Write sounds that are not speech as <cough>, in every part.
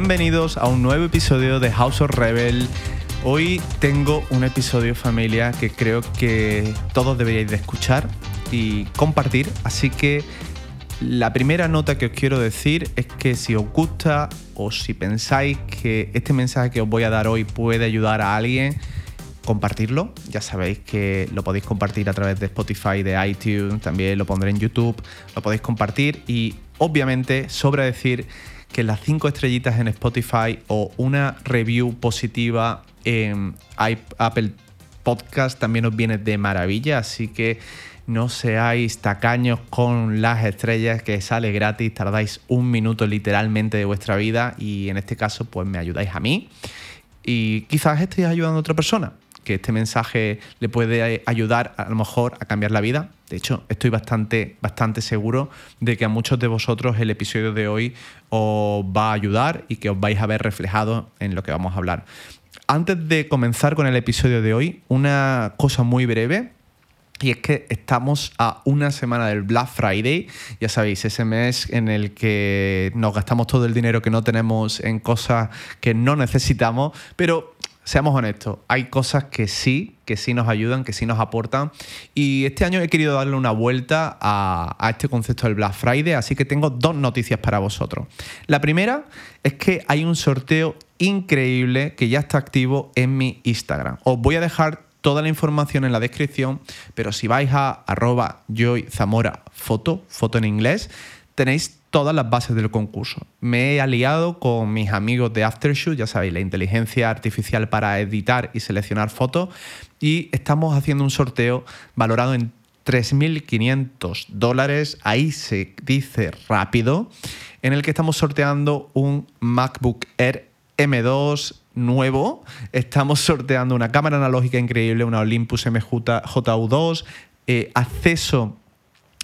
Bienvenidos a un nuevo episodio de House of Rebel. Hoy tengo un episodio familia que creo que todos deberíais de escuchar y compartir, así que la primera nota que os quiero decir es que si os gusta o si pensáis que este mensaje que os voy a dar hoy puede ayudar a alguien, compartirlo. Ya sabéis que lo podéis compartir a través de Spotify, de iTunes, también lo pondré en YouTube, lo podéis compartir y obviamente sobra decir que las cinco estrellitas en Spotify o una review positiva en Apple Podcast también os viene de maravilla, así que no seáis tacaños con las estrellas que sale gratis, tardáis un minuto literalmente de vuestra vida y en este caso pues me ayudáis a mí y quizás estéis ayudando a otra persona que este mensaje le puede ayudar a lo mejor a cambiar la vida. De hecho, estoy bastante, bastante seguro de que a muchos de vosotros el episodio de hoy os va a ayudar y que os vais a ver reflejados en lo que vamos a hablar. Antes de comenzar con el episodio de hoy, una cosa muy breve. Y es que estamos a una semana del Black Friday, ya sabéis, ese mes en el que nos gastamos todo el dinero que no tenemos en cosas que no necesitamos, pero seamos honestos, hay cosas que sí, que sí nos ayudan, que sí nos aportan. Y este año he querido darle una vuelta a, este concepto del Black Friday, así que tengo dos noticias para vosotros. La primera es que hay un sorteo increíble que ya está activo en mi Instagram. Os voy a dejar toda la información en la descripción, pero si vais a arroba foto en inglés, tenéis todas las bases del concurso. Me he aliado con mis amigos de Aftershoot, ya sabéis, la inteligencia artificial para editar y seleccionar fotos, y estamos haciendo un sorteo valorado en 3.500 dólares, ahí se dice rápido, en el que estamos sorteando un MacBook Air M2 nuevo, estamos sorteando una cámara analógica increíble, una Olympus MJU2, eh, acceso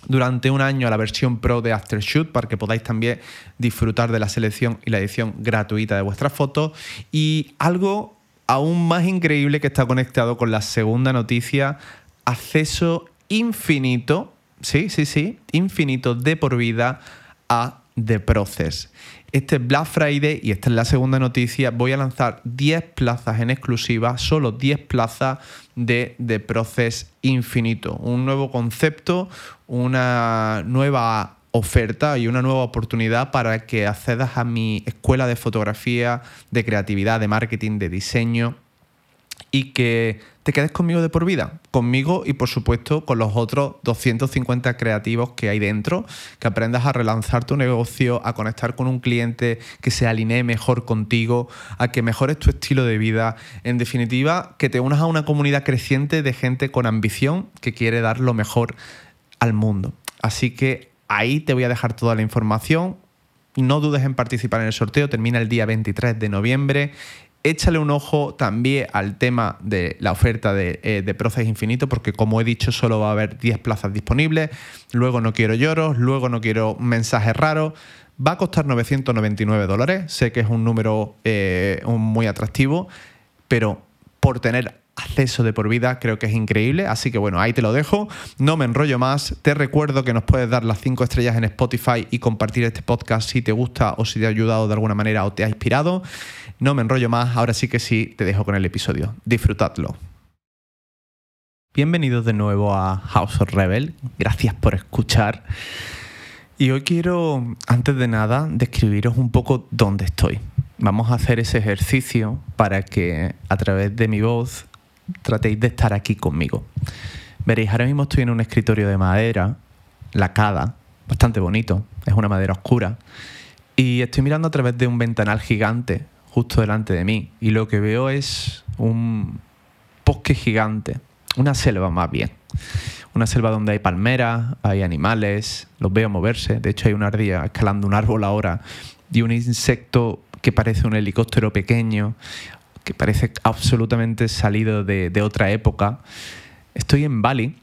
durante un año a la versión Pro de Aftershoot para que podáis también disfrutar de la selección y la edición gratuita de vuestras fotos. Y algo aún más increíble que está conectado con la segunda noticia, acceso infinito, sí, sí, sí, infinito de por vida a The Process. Este Black Friday, y esta es la segunda noticia, voy a lanzar 10 plazas en exclusiva, solo 10 plazas de The Process Infinito. Un nuevo concepto, una nueva oferta y una nueva oportunidad para que accedas a mi escuela de fotografía, de creatividad, de marketing, de diseño y que te quedes conmigo de por vida, conmigo y por supuesto con los otros 250 creativos que hay dentro, que aprendas a relanzar tu negocio, a conectar con un cliente que se alinee mejor contigo, a que mejores tu estilo de vida, en definitiva, que te unas a una comunidad creciente de gente con ambición que quiere dar lo mejor al mundo. Así que ahí te voy a dejar toda la información. No dudes en participar en el sorteo, termina el día 23 de noviembre échale un ojo también al tema de la oferta de, eh, Process Infinito, porque como he dicho, solo va a haber 10 plazas disponibles. Luego no quiero lloros, luego no quiero mensajes raros. Va a costar 999 dólares. Sé que es un número eh, muy atractivo, pero por tener acceso de por vida, creo que es increíble. Así que bueno, ahí te lo dejo. No me enrollo más. Te recuerdo que nos puedes dar las 5 estrellas en Spotify y compartir este podcast si te gusta o si te ha ayudado de alguna manera o te ha inspirado. No me enrollo más. Ahora sí que sí, te dejo con el episodio. Disfrutadlo. Bienvenidos de nuevo a House of Rebel. Gracias por escuchar. Y hoy quiero, antes de nada, describiros un poco dónde estoy. Vamos a hacer ese ejercicio para que a través de mi voz tratéis de estar aquí conmigo. Veréis, ahora mismo estoy en un escritorio de madera, lacada, bastante bonito, es una madera oscura, y estoy mirando a través de un ventanal gigante justo delante de mí, y lo que veo es un bosque gigante, una selva más bien. Una selva donde hay palmeras, hay animales, los veo moverse. De hecho, hay una ardilla escalando un árbol ahora y un insecto que parece un helicóptero pequeño que parece absolutamente salido de, otra época. Estoy en Bali,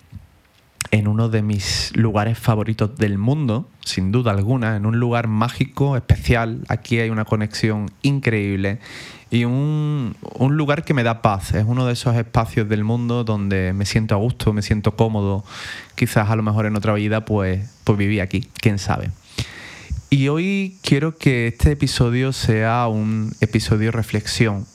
en uno de mis lugares favoritos del mundo, sin duda alguna, en un lugar mágico, especial. Aquí hay una conexión increíble y un, lugar que me da paz. Es uno de esos espacios del mundo donde me siento a gusto, me siento cómodo. Quizás a lo mejor en otra vida pues, pues viví aquí, quién sabe. Y hoy quiero que este episodio sea un episodio reflexión.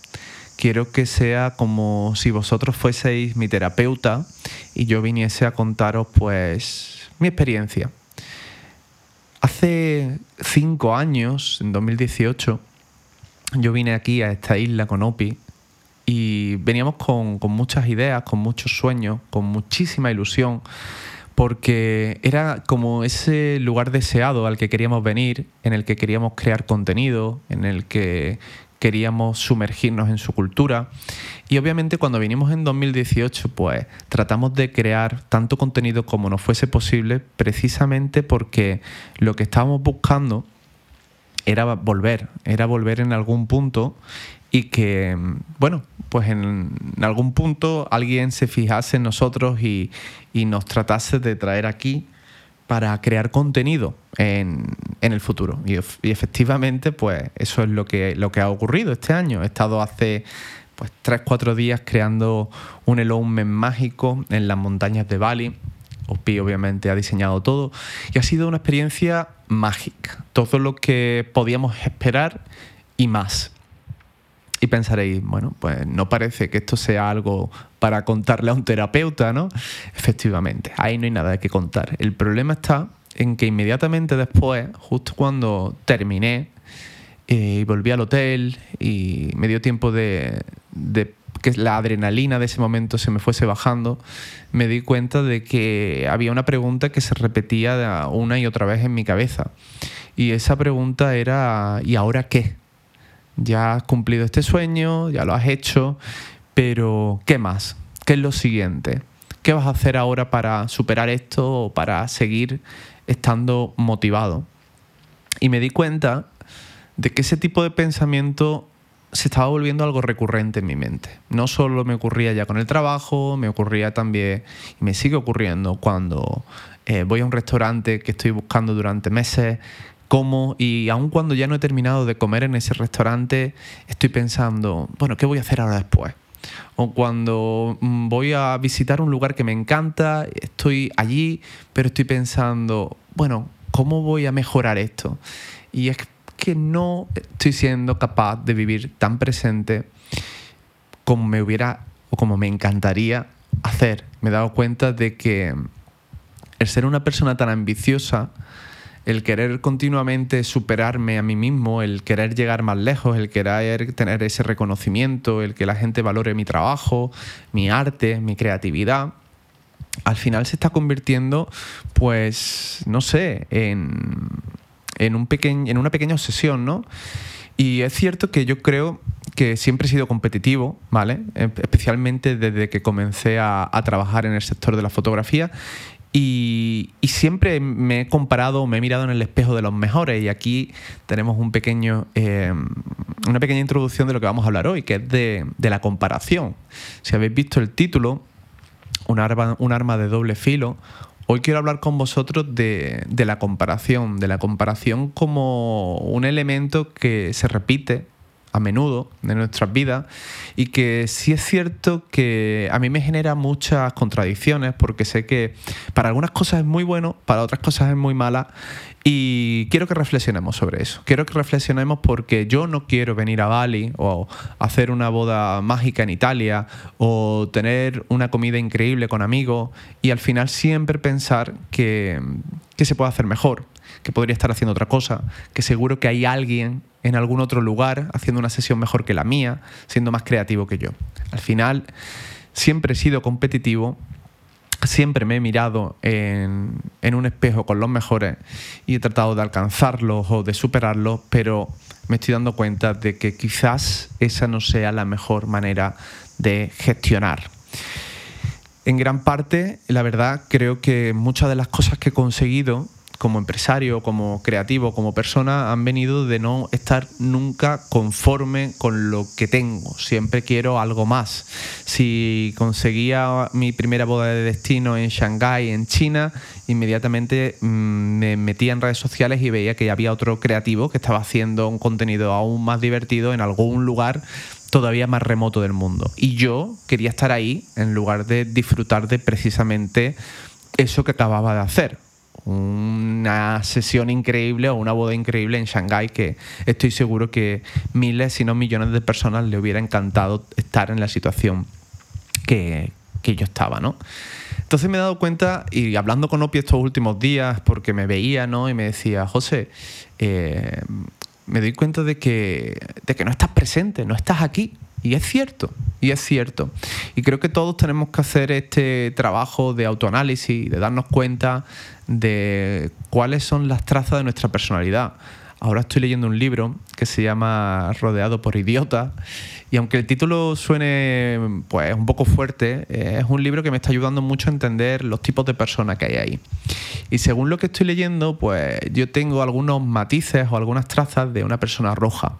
Quiero que sea como si vosotros fueseis mi terapeuta y yo viniese a contaros pues mi experiencia. Hace cinco años, en 2018, yo vine aquí a esta isla con Opi y veníamos con, con muchas ideas, con muchos sueños, con muchísima ilusión porque era como ese lugar deseado al que queríamos venir, en el que queríamos crear contenido, en el que queríamos sumergirnos en su cultura. Y obviamente cuando vinimos en 2018, pues tratamos de crear tanto contenido como nos fuese posible, precisamente porque lo que estábamos buscando era volver, era volver en algún punto y que, bueno, pues en algún punto alguien se fijase en nosotros y, nos tratase de traer aquí para crear contenido en, el futuro. Y, efectivamente, pues eso es lo que, lo que ha ocurrido este año. He estado hace pues 3-4 días creando un Elomen mágico en las montañas de Bali. Opi obviamente ha diseñado todo y ha sido una experiencia mágica. Todo lo que podíamos esperar y más. Y pensaréis, bueno, pues no parece que esto sea algo para contarle a un terapeuta, ¿no? Efectivamente, ahí no hay nada que contar. El problema está en que inmediatamente después, justo cuando terminé y eh, volví al hotel y me dio tiempo de, de que la adrenalina de ese momento se me fuese bajando, me di cuenta de que había una pregunta que se repetía una y otra vez en mi cabeza. Y esa pregunta era, ¿y ahora qué? Ya has cumplido este sueño, ya lo has hecho, pero ¿qué más? ¿Qué es lo siguiente? ¿Qué vas a hacer ahora para superar esto o para seguir estando motivado? Y me di cuenta de que ese tipo de pensamiento se estaba volviendo algo recurrente en mi mente. No solo me ocurría ya con el trabajo, me ocurría también, y me sigue ocurriendo cuando eh, voy a un restaurante que estoy buscando durante meses, como y aun cuando ya no he terminado de comer en ese restaurante, estoy pensando, bueno, ¿qué voy a hacer ahora después? O cuando mm, voy a visitar un lugar que me encanta, estoy allí, pero estoy pensando, bueno, ¿cómo voy a mejorar esto? Y es que no estoy siendo capaz de vivir tan presente como me hubiera o como me encantaría hacer. Me he dado cuenta de que el ser una persona tan ambiciosa el querer continuamente superarme a mí mismo, el querer llegar más lejos, el querer tener ese reconocimiento, el que la gente valore mi trabajo, mi arte, mi creatividad, al final se está convirtiendo, pues, no sé, en, en, un en una pequeña obsesión, ¿no? Y es cierto que yo creo que siempre he sido competitivo, ¿vale? Especialmente desde que comencé a, a, trabajar en el sector de la fotografía y, siempre me he comparado, me he mirado en el espejo de los mejores. Y aquí tenemos un pequeño, eh, una pequeña introducción de lo que vamos a hablar hoy, que es de, la comparación. Si habéis visto el título, un arma, un arma de doble filo, hoy quiero hablar con vosotros de, de la comparación, de la comparación como un elemento que se repite a menudo de nuestras vidas y que sí es cierto que a mí me genera muchas contradicciones porque sé que para algunas cosas es muy bueno, para otras cosas es muy mala y quiero que reflexionemos sobre eso. Quiero que reflexionemos porque yo no quiero venir a Bali o hacer una boda mágica en Italia o tener una comida increíble con amigos y al final siempre pensar que, que se puede hacer mejor, que podría estar haciendo otra cosa, que seguro que hay alguien en algún otro lugar haciendo una sesión mejor que la mía, siendo más creativo que yo. Al final, siempre he sido competitivo, siempre me he mirado en, un espejo con los mejores y he tratado de alcanzarlos o de superarlos, pero me estoy dando cuenta de que quizás esa no sea la mejor manera de gestionar. En gran parte, la verdad, creo que muchas de las cosas que he conseguido como empresario, como creativo, como persona, han venido de no estar nunca conforme con lo que tengo. Siempre quiero algo más. Si conseguía mi primera boda de destino en Shanghái, en China, inmediatamente mm, me metía en redes sociales y veía que había otro creativo que estaba haciendo un contenido aún más divertido en algún lugar todavía más remoto del mundo. Y yo quería estar ahí en lugar de disfrutar de precisamente eso que acababa de hacer una sesión increíble o una boda increíble en Shanghái que estoy seguro que miles, si no millones de personas le hubiera encantado estar en la situación que, yo estaba, ¿no? Entonces me he dado cuenta, y hablando con Opi estos últimos días, porque me veía, ¿no? Y me decía, José, eh, me doy cuenta de que, de que no estás presente, no estás aquí. Y es cierto, y es cierto. Y creo que todos tenemos que hacer este trabajo de autoanálisis, de darnos cuenta de cuáles son las trazas de nuestra personalidad. Ahora estoy leyendo un libro que se llama Rodeado por idiotas y aunque el título suene pues un poco fuerte, es un libro que me está ayudando mucho a entender los tipos de personas que hay ahí. Y según lo que estoy leyendo, pues yo tengo algunos matices o algunas trazas de una persona roja.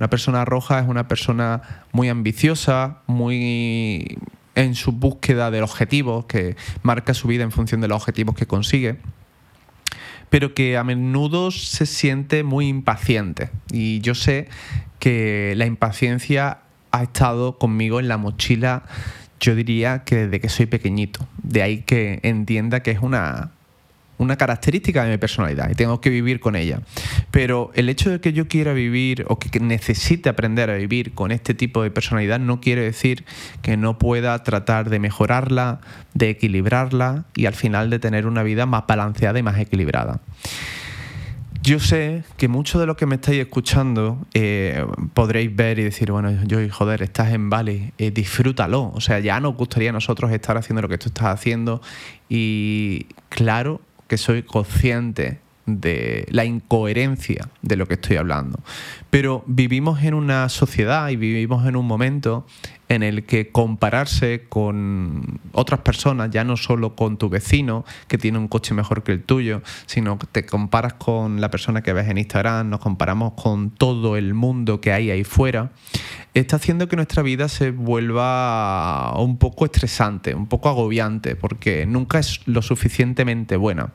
Una persona roja es una persona muy ambiciosa, muy en su búsqueda del objetivo, que marca su vida en función de los objetivos que consigue pero que a menudo se siente muy impaciente. Y yo sé que la impaciencia ha estado conmigo en la mochila, yo diría que desde que soy pequeñito. De ahí que entienda que es una, una característica de mi personalidad y tengo que vivir con ella. Pero el hecho de que yo quiera vivir o que necesite aprender a vivir con este tipo de personalidad no quiere decir que no pueda tratar de mejorarla, de equilibrarla y al final de tener una vida más balanceada y más equilibrada. Yo sé que mucho de lo que me estáis escuchando eh, podréis ver y decir, bueno, yo, joder, estás en Bali, eh, disfrútalo. O sea, ya nos gustaría a nosotros estar haciendo lo que tú estás haciendo. Y claro que soy consciente de la incoherencia de lo que estoy hablando. Pero vivimos en una sociedad y vivimos en un momento en el que compararse con otras personas, ya no solo con tu vecino que tiene un coche mejor que el tuyo, sino que te comparas con la persona que ves en Instagram, nos comparamos con todo el mundo que hay ahí fuera, está haciendo que nuestra vida se vuelva un poco estresante, un poco agobiante, porque nunca es lo suficientemente buena.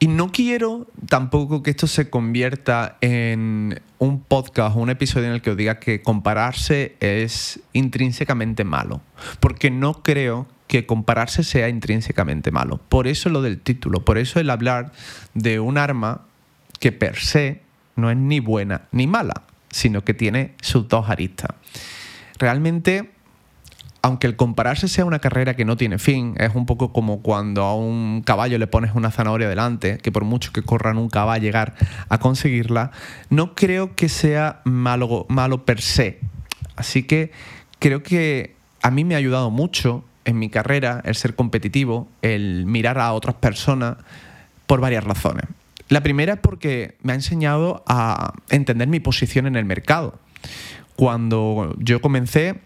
Y no quiero tampoco que esto se convierta en un podcast o un episodio en el que os diga que compararse es intrínsecamente malo, porque no creo que compararse sea intrínsecamente malo. Por eso lo del título, por eso el hablar de un arma que per se no es ni buena ni mala, sino que tiene sus dos aristas. Realmente aunque el compararse sea una carrera que no tiene fin, es un poco como cuando a un caballo le pones una zanahoria delante, que por mucho que corra nunca va a llegar a conseguirla, no creo que sea malo, malo per se. Así que creo que a mí me ha ayudado mucho en mi carrera el ser competitivo, el mirar a otras personas por varias razones. La primera es porque me ha enseñado a entender mi posición en el mercado. Cuando yo comencé,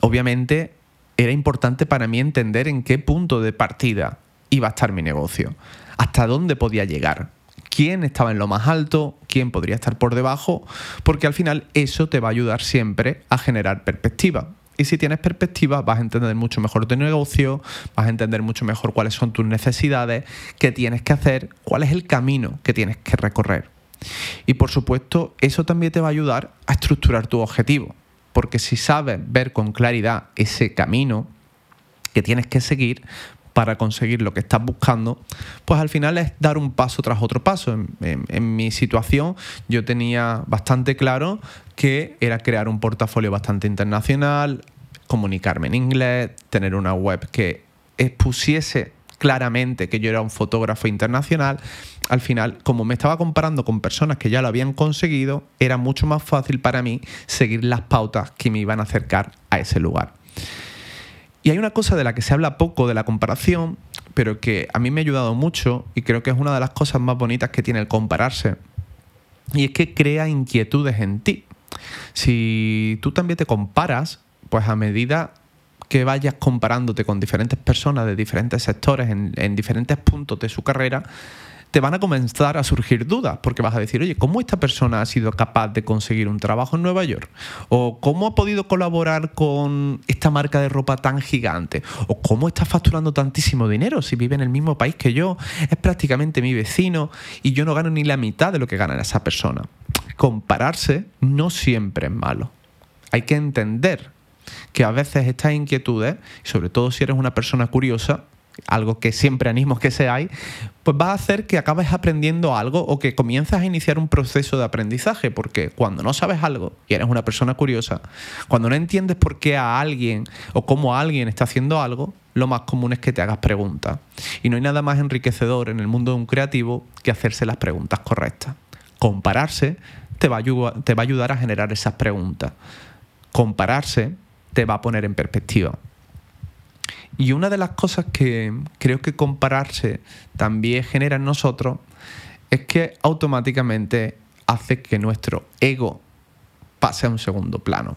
obviamente era importante para mí entender en qué punto de partida iba a estar mi negocio, hasta dónde podía llegar, quién estaba en lo más alto, quién podría estar por debajo, porque al final eso te va a ayudar siempre a generar perspectiva. Y si tienes perspectiva, vas a entender mucho mejor tu negocio, vas a entender mucho mejor cuáles son tus necesidades, qué tienes que hacer, cuál es el camino que tienes que recorrer. Y por supuesto, eso también te va a ayudar a estructurar tu objetivo porque si sabes ver con claridad ese camino que tienes que seguir para conseguir lo que estás buscando, pues al final es dar un paso tras otro paso. En, mi situación yo tenía bastante claro que era crear un portafolio bastante internacional, comunicarme en inglés, tener una web que expusiese claramente que yo era un fotógrafo internacional, al final, como me estaba comparando con personas que ya lo habían conseguido, era mucho más fácil para mí seguir las pautas que me iban a acercar a ese lugar. Y hay una cosa de la que se habla poco de la comparación, pero que a mí me ha ayudado mucho y creo que es una de las cosas más bonitas que tiene el compararse. Y es que crea inquietudes en ti. Si tú también te comparas, pues a medida que vayas comparándote con diferentes personas de diferentes sectores en, diferentes puntos de su carrera, te van a comenzar a surgir dudas, porque vas a decir, oye, ¿cómo esta persona ha sido capaz de conseguir un trabajo en Nueva York? ¿O cómo ha podido colaborar con esta marca de ropa tan gigante? ¿O cómo está facturando tantísimo dinero si vive en el mismo país que yo? Es prácticamente mi vecino y yo no gano ni la mitad de lo que gana esa persona. Compararse no siempre es malo. Hay que entender que a veces estas inquietudes, sobre todo si eres una persona curiosa, algo que siempre animo que seáis, pues va a hacer que acabes aprendiendo algo o que comiences a iniciar un proceso de aprendizaje, porque cuando no sabes algo y eres una persona curiosa, cuando no entiendes por qué a alguien o cómo alguien está haciendo algo, lo más común es que te hagas preguntas. Y no hay nada más enriquecedor en el mundo de un creativo que hacerse las preguntas correctas. Compararse te va te va a ayudar a generar esas preguntas. Compararse te va a poner en perspectiva. Y una de las cosas que creo que compararse también genera en nosotros es que automáticamente hace que nuestro ego pase a un segundo plano.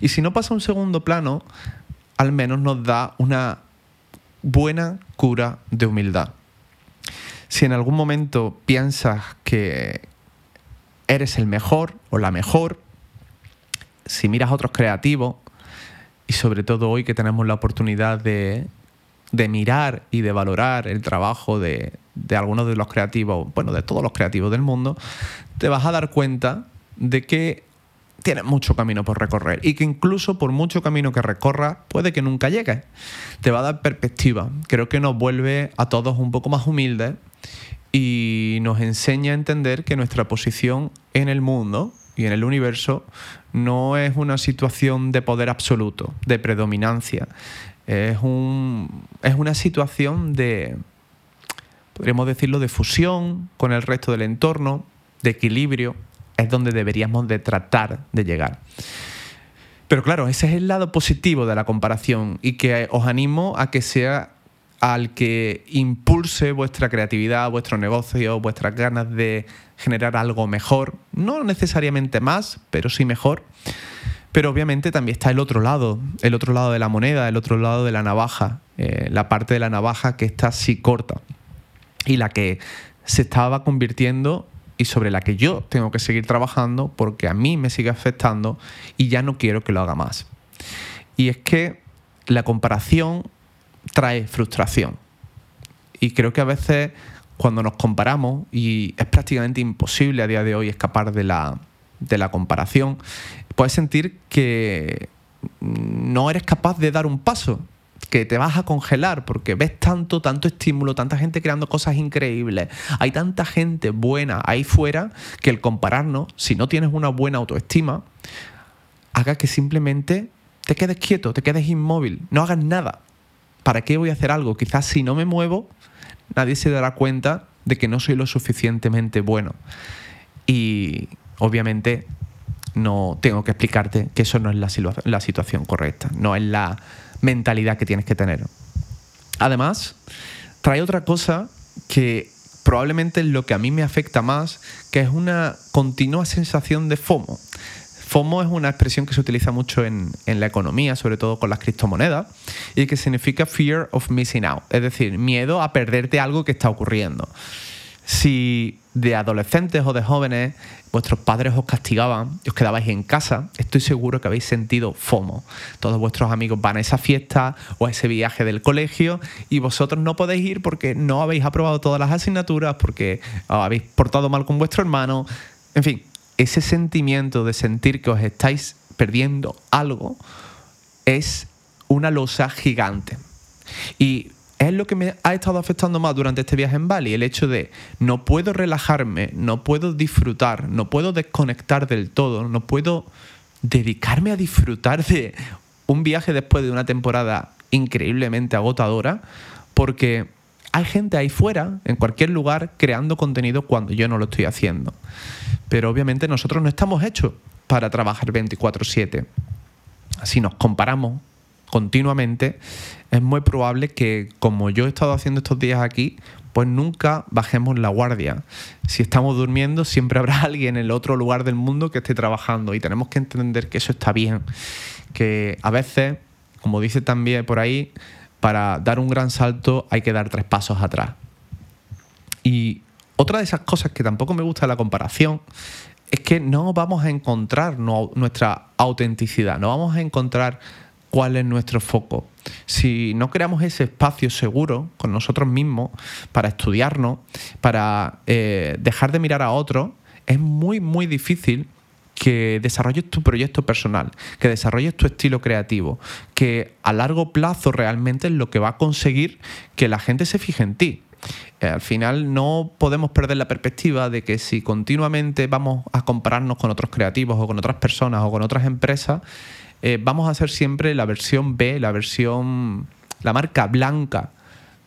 Y si no pasa a un segundo plano, al menos nos da una buena cura de humildad. Si en algún momento piensas que eres el mejor o la mejor, si miras a otros creativos, y sobre todo hoy que tenemos la oportunidad de, mirar y de valorar el trabajo de, de, algunos de los creativos, bueno, de todos los creativos del mundo, te vas a dar cuenta de que tienes mucho camino por recorrer y que incluso por mucho camino que recorras puede que nunca llegues. Te va a dar perspectiva. Creo que nos vuelve a todos un poco más humildes y nos enseña a entender que nuestra posición en el mundo y en el universo no es una situación de poder absoluto, de predominancia. Es, un, es una situación de, podríamos decirlo, de fusión con el resto del entorno, de equilibrio. Es donde deberíamos de tratar de llegar. Pero claro, ese es el lado positivo de la comparación y que os animo a que sea al que impulse vuestra creatividad, vuestro negocio, vuestras ganas de generar algo mejor, no necesariamente más, pero sí mejor. Pero obviamente también está el otro lado, el otro lado de la moneda, el otro lado de la navaja, eh, la parte de la navaja que está así corta y la que se estaba convirtiendo y sobre la que yo tengo que seguir trabajando porque a mí me sigue afectando y ya no quiero que lo haga más. Y es que la comparación trae frustración. Y creo que a veces cuando nos comparamos, y es prácticamente imposible a día de hoy escapar de la, de la comparación, puedes sentir que no eres capaz de dar un paso, que te vas a congelar porque ves tanto, tanto estímulo, tanta gente creando cosas increíbles, hay tanta gente buena ahí fuera que el compararnos, si no tienes una buena autoestima, haga que simplemente te quedes quieto, te quedes inmóvil, no hagas nada. ¿Para qué voy a hacer algo? Quizás si no me muevo, nadie se dará cuenta de que no soy lo suficientemente bueno. Y obviamente no tengo que explicarte que eso no es la, situación correcta, no es la mentalidad que tienes que tener. Además, trae otra cosa que probablemente es lo que a mí me afecta más, que es una continua sensación de FOMO. FOMO es una expresión que se utiliza mucho en, la economía, sobre todo con las criptomonedas, y que significa fear of missing out, es decir, miedo a perderte algo que está ocurriendo. Si de adolescentes o de jóvenes vuestros padres os castigaban y os quedabais en casa, estoy seguro que habéis sentido FOMO. Todos vuestros amigos van a esa fiesta o a ese viaje del colegio y vosotros no podéis ir porque no habéis aprobado todas las asignaturas, porque habéis portado mal con vuestro hermano. En fin, ese sentimiento de sentir que os estáis perdiendo algo es una losa gigante. Y es lo que me ha estado afectando más durante este viaje en Bali, el hecho de no puedo relajarme, no puedo disfrutar, no puedo desconectar del todo, no puedo dedicarme a disfrutar de un viaje después de una temporada increíblemente agotadora, porque hay gente ahí fuera, en cualquier lugar, creando contenido cuando yo no lo estoy haciendo. Pero obviamente nosotros no estamos hechos para trabajar 24/7. Si nos comparamos continuamente, es muy probable que, como yo he estado haciendo estos días aquí, pues nunca bajemos la guardia. Si estamos durmiendo, siempre habrá <laughs> alguien en el otro lugar del mundo que esté trabajando y tenemos que entender que eso está bien. Que a veces, como dice también por ahí, para dar un gran salto hay que dar tres pasos atrás. Y otra de esas cosas que tampoco me gusta la comparación es que no vamos a encontrar nuestra autenticidad, no vamos a encontrar cuál es nuestro foco. Si no creamos ese espacio seguro con nosotros mismos para estudiarnos, para eh, dejar de mirar a otros, es muy, muy difícil que desarrolles tu proyecto personal, que desarrolles tu estilo creativo, que a largo plazo realmente es lo que va a conseguir que la gente se fije en ti. Eh, al final no podemos perder la perspectiva de que si continuamente vamos a compararnos con otros creativos o con otras personas o con otras empresas, eh, vamos a ser siempre la versión B, la versión, la marca blanca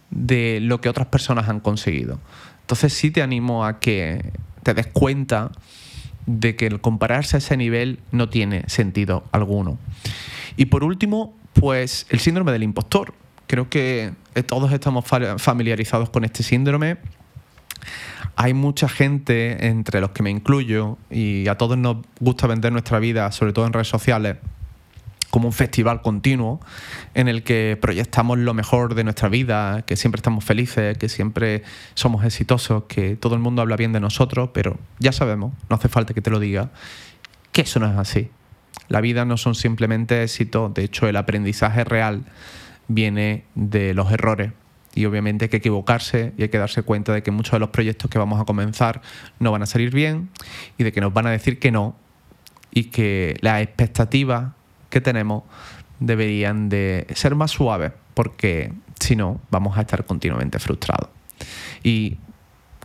de lo que otras personas han conseguido. Entonces sí te animo a que te des cuenta de que el compararse a ese nivel no tiene sentido alguno. Y por último, pues el síndrome del impostor. Creo que todos estamos familiarizados con este síndrome. Hay mucha gente, entre los que me incluyo, y a todos nos gusta vender nuestra vida, sobre todo en redes sociales, como un festival continuo en el que proyectamos lo mejor de nuestra vida, que siempre estamos felices, que siempre somos exitosos, que todo el mundo habla bien de nosotros, pero ya sabemos, no hace falta que te lo diga, que eso no es así. La vida no son simplemente éxitos, de hecho el aprendizaje real viene de los errores. Y obviamente hay que equivocarse y hay que darse cuenta de que muchos de los proyectos que vamos a comenzar no van a salir bien y de que nos van a decir que no y que las expectativas que tenemos deberían de ser más suaves, porque si no, vamos a estar continuamente frustrados. Y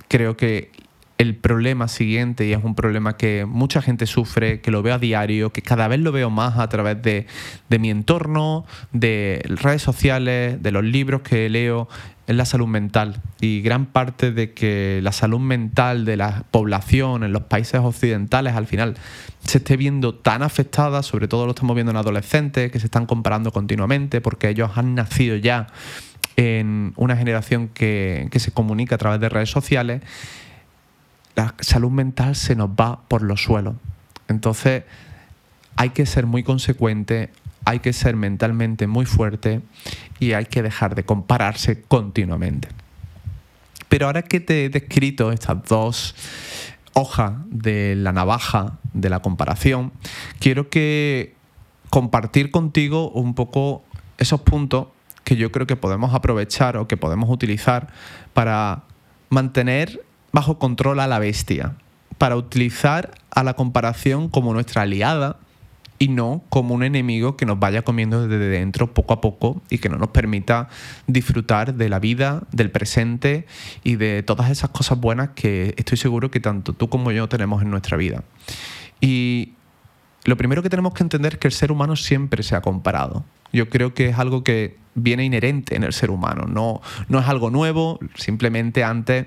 creo que el problema siguiente, y es un problema que mucha gente sufre, que lo veo a diario, que cada vez lo veo más a través de, de mi entorno, de redes sociales, de los libros que leo, es la salud mental. Y gran parte de que la salud mental de la población en los países occidentales al final se esté viendo tan afectada, sobre todo lo estamos viendo en adolescentes que se están comparando continuamente porque ellos han nacido ya en una generación que, que se comunica a través de redes sociales, la salud mental se nos va por los suelos. Entonces hay que ser muy consecuente, hay que ser mentalmente muy fuerte y hay que dejar de compararse continuamente. Pero ahora que te he descrito estas dos hojas de la navaja de la comparación, quiero que compartir contigo un poco esos puntos que yo creo que podemos aprovechar o que podemos utilizar para mantener bajo control a la bestia, para utilizar a la comparación como nuestra aliada y no como un enemigo que nos vaya comiendo desde dentro poco a poco y que no nos permita disfrutar de la vida, del presente y de todas esas cosas buenas que estoy seguro que tanto tú como yo tenemos en nuestra vida. Y lo primero que tenemos que entender es que el ser humano siempre se ha comparado. Yo creo que es algo que viene inherente en el ser humano, no, no es algo nuevo, simplemente antes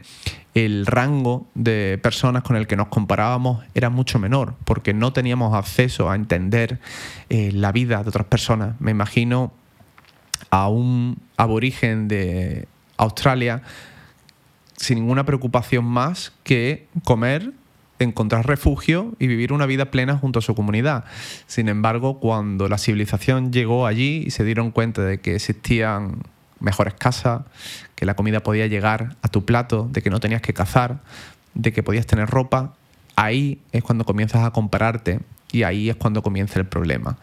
el rango de personas con el que nos comparábamos era mucho menor, porque no teníamos acceso a entender eh, la vida de otras personas. Me imagino a un aborigen de Australia sin ninguna preocupación más que comer, encontrar refugio y vivir una vida plena junto a su comunidad. Sin embargo, cuando la civilización llegó allí y se dieron cuenta de que existían mejores casas, que la comida podía llegar a tu plato, de que no tenías que cazar, de que podías tener ropa, ahí es cuando comienzas a compararte y ahí es cuando comienza el problema.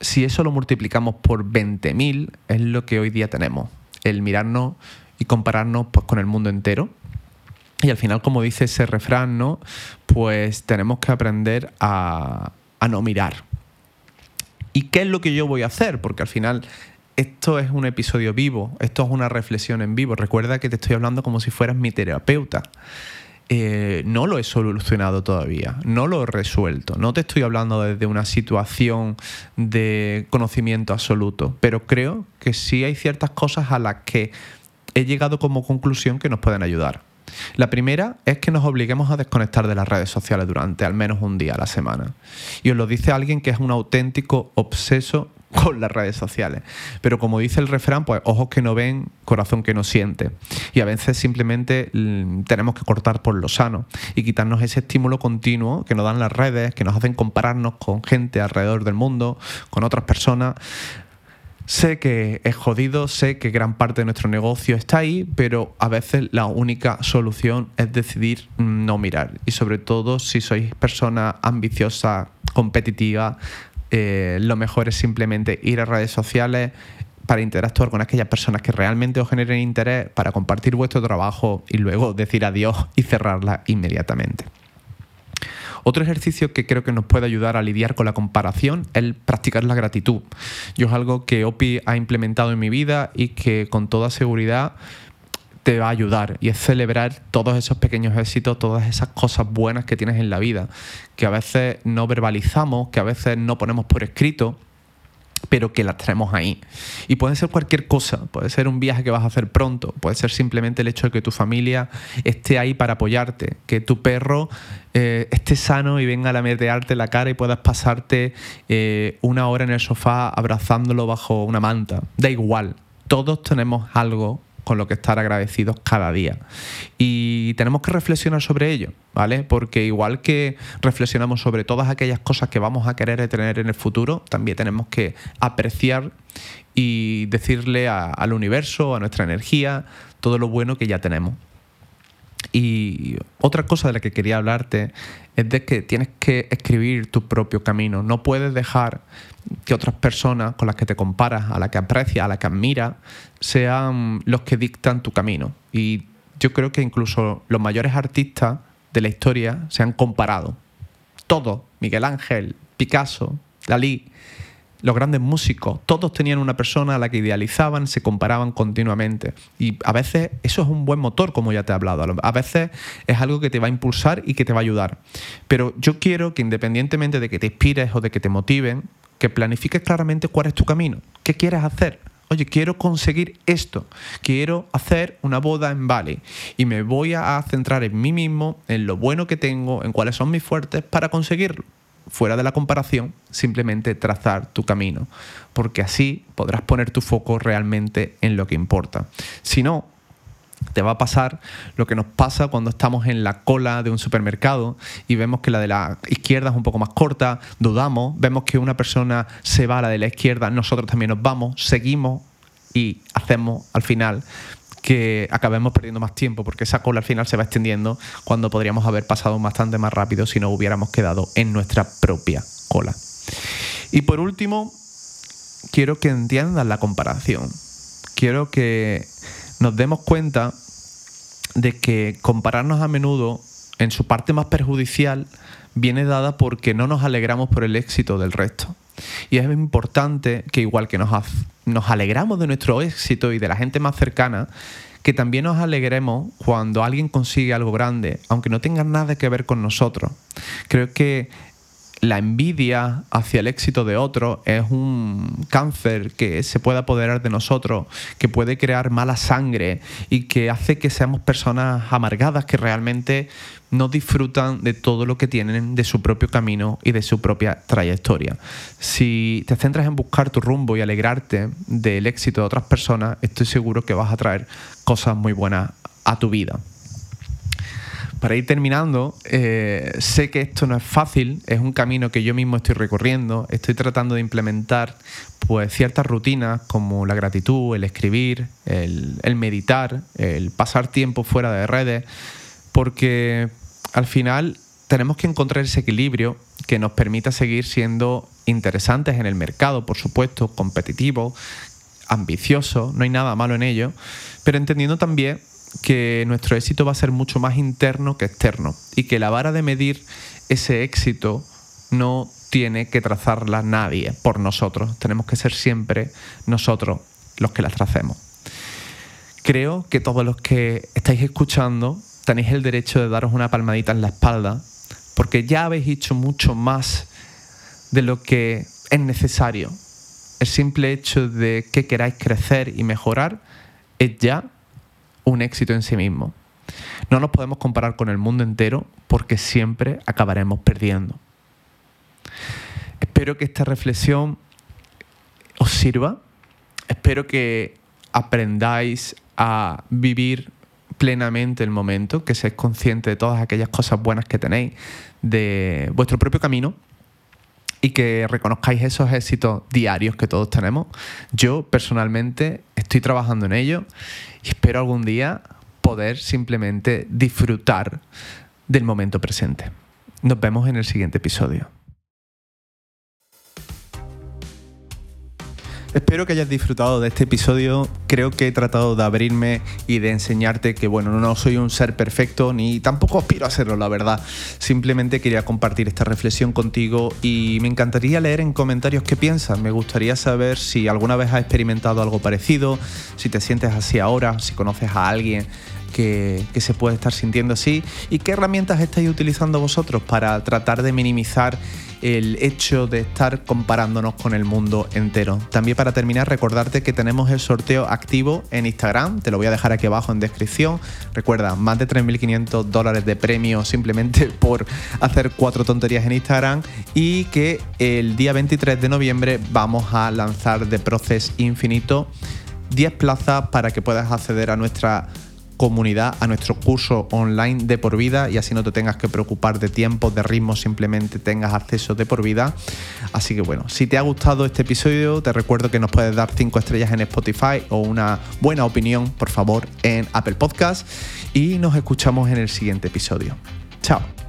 Si eso lo multiplicamos por 20.000, es lo que hoy día tenemos, el mirarnos y compararnos pues, con el mundo entero. Y al final, como dice ese refrán, ¿no? pues tenemos que aprender a, a no mirar. ¿Y qué es lo que yo voy a hacer? Porque al final esto es un episodio vivo, esto es una reflexión en vivo. Recuerda que te estoy hablando como si fueras mi terapeuta. Eh, no lo he solucionado todavía, no lo he resuelto, no te estoy hablando desde una situación de conocimiento absoluto, pero creo que sí hay ciertas cosas a las que he llegado como conclusión que nos pueden ayudar. La primera es que nos obliguemos a desconectar de las redes sociales durante al menos un día a la semana. Y os lo dice alguien que es un auténtico obseso <laughs> con las redes sociales. Pero como dice el refrán, pues ojos que no ven, corazón que no siente. Y a veces simplemente mm, tenemos que cortar por lo sano y quitarnos ese estímulo continuo que nos dan las redes, que nos hacen compararnos con gente alrededor del mundo, con otras personas. Sé que es jodido, sé que gran parte de nuestro negocio está ahí, pero a veces la única solución es decidir no mirar. Y sobre todo si sois personas ambiciosas, competitivas, eh, lo mejor es simplemente ir a redes sociales para interactuar con aquellas personas que realmente os generen interés, para compartir vuestro trabajo y luego decir adiós y cerrarla inmediatamente. Otro ejercicio que creo que nos puede ayudar a lidiar con la comparación es practicar la gratitud. Yo es algo que OPI ha implementado en mi vida y que con toda seguridad te va a ayudar y es celebrar todos esos pequeños éxitos, todas esas cosas buenas que tienes en la vida, que a veces no verbalizamos, que a veces no ponemos por escrito pero que las tenemos ahí. Y puede ser cualquier cosa, puede ser un viaje que vas a hacer pronto, puede ser simplemente el hecho de que tu familia esté ahí para apoyarte, que tu perro eh, esté sano y venga a lametearte la cara y puedas pasarte eh, una hora en el sofá abrazándolo bajo una manta. Da igual, todos tenemos algo con lo que estar agradecidos cada día. Y tenemos que reflexionar sobre ello, ¿vale? Porque igual que reflexionamos sobre todas aquellas cosas que vamos a querer tener en el futuro, también tenemos que apreciar y decirle al universo, a nuestra energía, todo lo bueno que ya tenemos. Y otra cosa de la que quería hablarte es de que tienes que escribir tu propio camino. No puedes dejar que otras personas con las que te comparas, a las que aprecias, a las que admiras, sean los que dictan tu camino. Y yo creo que incluso los mayores artistas de la historia se han comparado. Todos, Miguel Ángel, Picasso, Dalí, los grandes músicos, todos tenían una persona a la que idealizaban, se comparaban continuamente. Y a veces eso es un buen motor, como ya te he hablado. A veces es algo que te va a impulsar y que te va a ayudar. Pero yo quiero que independientemente de que te inspires o de que te motiven, que planifiques claramente cuál es tu camino, qué quieres hacer. Oye, quiero conseguir esto, quiero hacer una boda en Bali y me voy a centrar en mí mismo, en lo bueno que tengo, en cuáles son mis fuertes para conseguirlo fuera de la comparación, simplemente trazar tu camino, porque así podrás poner tu foco realmente en lo que importa. Si no, te va a pasar lo que nos pasa cuando estamos en la cola de un supermercado y vemos que la de la izquierda es un poco más corta, dudamos, vemos que una persona se va a la de la izquierda, nosotros también nos vamos, seguimos y hacemos al final que acabemos perdiendo más tiempo, porque esa cola al final se va extendiendo cuando podríamos haber pasado bastante más rápido si no hubiéramos quedado en nuestra propia cola. Y por último, quiero que entiendan la comparación. Quiero que nos demos cuenta de que compararnos a menudo, en su parte más perjudicial, viene dada porque no nos alegramos por el éxito del resto. Y es importante que igual que nos, nos alegramos de nuestro éxito y de la gente más cercana, que también nos alegremos cuando alguien consigue algo grande, aunque no tenga nada que ver con nosotros. Creo que la envidia hacia el éxito de otro es un cáncer que se puede apoderar de nosotros, que puede crear mala sangre y que hace que seamos personas amargadas que realmente no disfrutan de todo lo que tienen de su propio camino y de su propia trayectoria. Si te centras en buscar tu rumbo y alegrarte del éxito de otras personas, estoy seguro que vas a traer cosas muy buenas a tu vida para ir terminando, eh, sé que esto no es fácil, es un camino que yo mismo estoy recorriendo, estoy tratando de implementar pues ciertas rutinas como la gratitud, el escribir, el, el meditar, el pasar tiempo fuera de redes, porque al final tenemos que encontrar ese equilibrio que nos permita seguir siendo interesantes en el mercado, por supuesto, competitivos, ambiciosos, no hay nada malo en ello, pero entendiendo también que nuestro éxito va a ser mucho más interno que externo y que la vara de medir ese éxito no tiene que trazarla nadie por nosotros. Tenemos que ser siempre nosotros los que la tracemos. Creo que todos los que estáis escuchando tenéis el derecho de daros una palmadita en la espalda porque ya habéis hecho mucho más de lo que es necesario. El simple hecho de que queráis crecer y mejorar es ya un éxito en sí mismo. No nos podemos comparar con el mundo entero porque siempre acabaremos perdiendo. Espero que esta reflexión os sirva. Espero que aprendáis a vivir plenamente el momento, que seáis conscientes de todas aquellas cosas buenas que tenéis de vuestro propio camino y que reconozcáis esos éxitos diarios que todos tenemos. Yo personalmente estoy trabajando en ello y espero algún día poder simplemente disfrutar del momento presente. Nos vemos en el siguiente episodio. Espero que hayas disfrutado de este episodio. Creo que he tratado de abrirme y de enseñarte que, bueno, no soy un ser perfecto ni tampoco aspiro a serlo, la verdad. Simplemente quería compartir esta reflexión contigo y me encantaría leer en comentarios qué piensas. Me gustaría saber si alguna vez has experimentado algo parecido, si te sientes así ahora, si conoces a alguien que, se puede estar sintiendo así y qué herramientas estáis utilizando vosotros para tratar de minimizar el hecho de estar comparándonos con el mundo entero. También para terminar, recordarte que tenemos el sorteo activo en Instagram, te lo voy a dejar aquí abajo en descripción. Recuerda, más de 3.500 dólares de premio simplemente <laughs> por hacer cuatro tonterías en Instagram y que el día 23 de noviembre vamos a lanzar de Process Infinito 10 plazas para que puedas acceder a nuestra comunidad a nuestro curso online de por vida y así no te tengas que preocupar de tiempo, de ritmo, simplemente tengas acceso de por vida. Así que bueno, si te ha gustado este episodio, te recuerdo que nos puedes dar 5 estrellas en Spotify o una buena opinión, por favor, en Apple Podcast y nos escuchamos en el siguiente episodio. Chao.